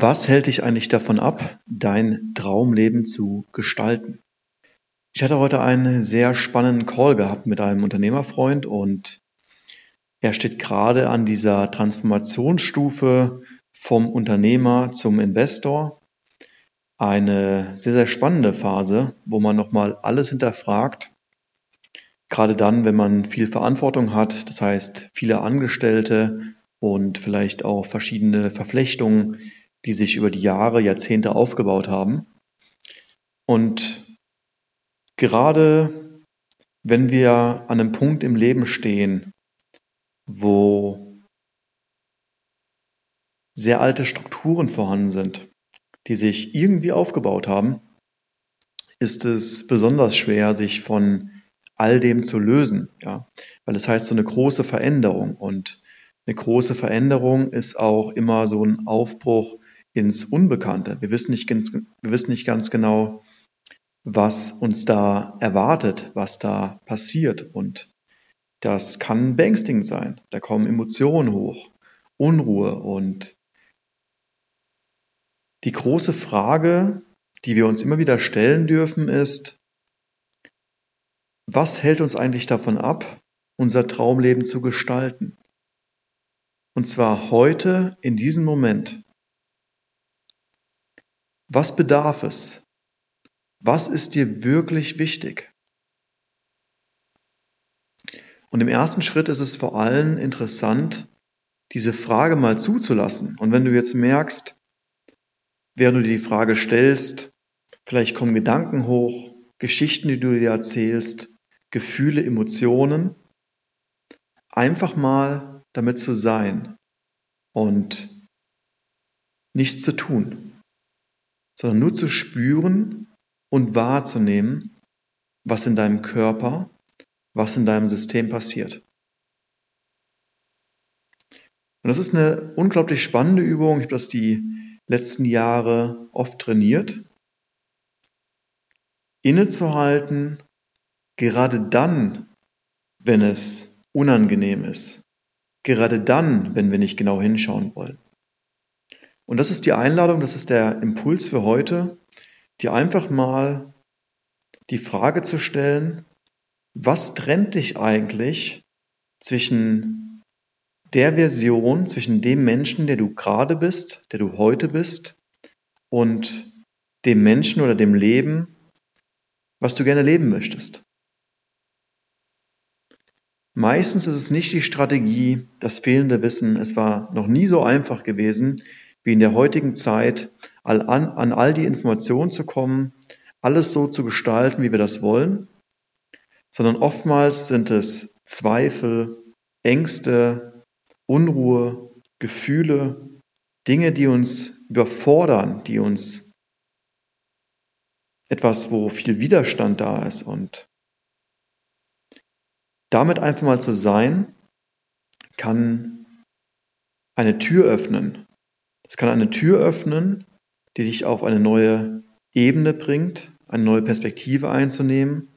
Was hält dich eigentlich davon ab, dein Traumleben zu gestalten? Ich hatte heute einen sehr spannenden Call gehabt mit einem Unternehmerfreund und er steht gerade an dieser Transformationsstufe vom Unternehmer zum Investor. Eine sehr, sehr spannende Phase, wo man nochmal alles hinterfragt. Gerade dann, wenn man viel Verantwortung hat, das heißt viele Angestellte und vielleicht auch verschiedene Verflechtungen die sich über die Jahre, Jahrzehnte aufgebaut haben. Und gerade wenn wir an einem Punkt im Leben stehen, wo sehr alte Strukturen vorhanden sind, die sich irgendwie aufgebaut haben, ist es besonders schwer, sich von all dem zu lösen, ja, weil es heißt so eine große Veränderung und eine große Veränderung ist auch immer so ein Aufbruch ins Unbekannte. Wir wissen nicht, wir wissen nicht ganz genau, was uns da erwartet, was da passiert. Und das kann beängstigend sein. Da kommen Emotionen hoch, Unruhe. Und die große Frage, die wir uns immer wieder stellen dürfen, ist, was hält uns eigentlich davon ab, unser Traumleben zu gestalten? Und zwar heute, in diesem Moment. Was bedarf es? Was ist dir wirklich wichtig? Und im ersten Schritt ist es vor allem interessant, diese Frage mal zuzulassen. Und wenn du jetzt merkst, während du dir die Frage stellst, vielleicht kommen Gedanken hoch, Geschichten, die du dir erzählst, Gefühle, Emotionen, einfach mal damit zu sein und nichts zu tun sondern nur zu spüren und wahrzunehmen, was in deinem Körper, was in deinem System passiert. Und das ist eine unglaublich spannende Übung. Ich habe das die letzten Jahre oft trainiert. Innezuhalten, gerade dann, wenn es unangenehm ist. Gerade dann, wenn wir nicht genau hinschauen wollen. Und das ist die Einladung, das ist der Impuls für heute, dir einfach mal die Frage zu stellen, was trennt dich eigentlich zwischen der Version, zwischen dem Menschen, der du gerade bist, der du heute bist, und dem Menschen oder dem Leben, was du gerne leben möchtest. Meistens ist es nicht die Strategie, das fehlende Wissen. Es war noch nie so einfach gewesen, wie in der heutigen Zeit an, an all die Informationen zu kommen, alles so zu gestalten, wie wir das wollen, sondern oftmals sind es Zweifel, Ängste, Unruhe, Gefühle, Dinge, die uns überfordern, die uns etwas, wo viel Widerstand da ist. Und damit einfach mal zu sein, kann eine Tür öffnen es kann eine Tür öffnen, die dich auf eine neue Ebene bringt, eine neue Perspektive einzunehmen,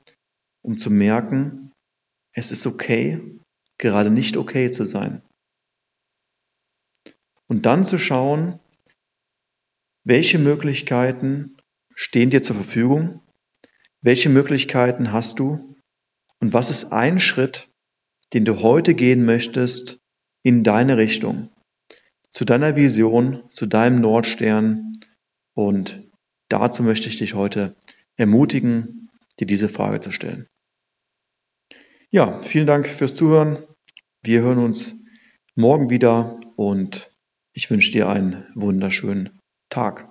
um zu merken, es ist okay, gerade nicht okay zu sein. Und dann zu schauen, welche Möglichkeiten stehen dir zur Verfügung, welche Möglichkeiten hast du und was ist ein Schritt, den du heute gehen möchtest in deine Richtung, zu deiner Vision, zu deinem Nordstern. Und dazu möchte ich dich heute ermutigen, dir diese Frage zu stellen. Ja, vielen Dank fürs Zuhören. Wir hören uns morgen wieder und ich wünsche dir einen wunderschönen Tag.